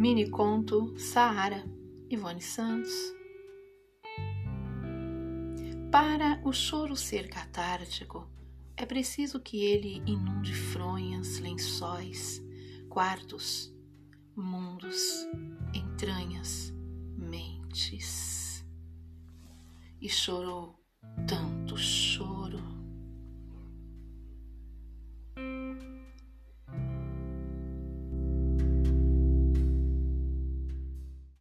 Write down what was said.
Mini conto Saara, Ivone Santos. Para o choro ser catártico, é preciso que ele inunde fronhas, lençóis, quartos, mundos, entranhas, mentes. E chorou tanto choro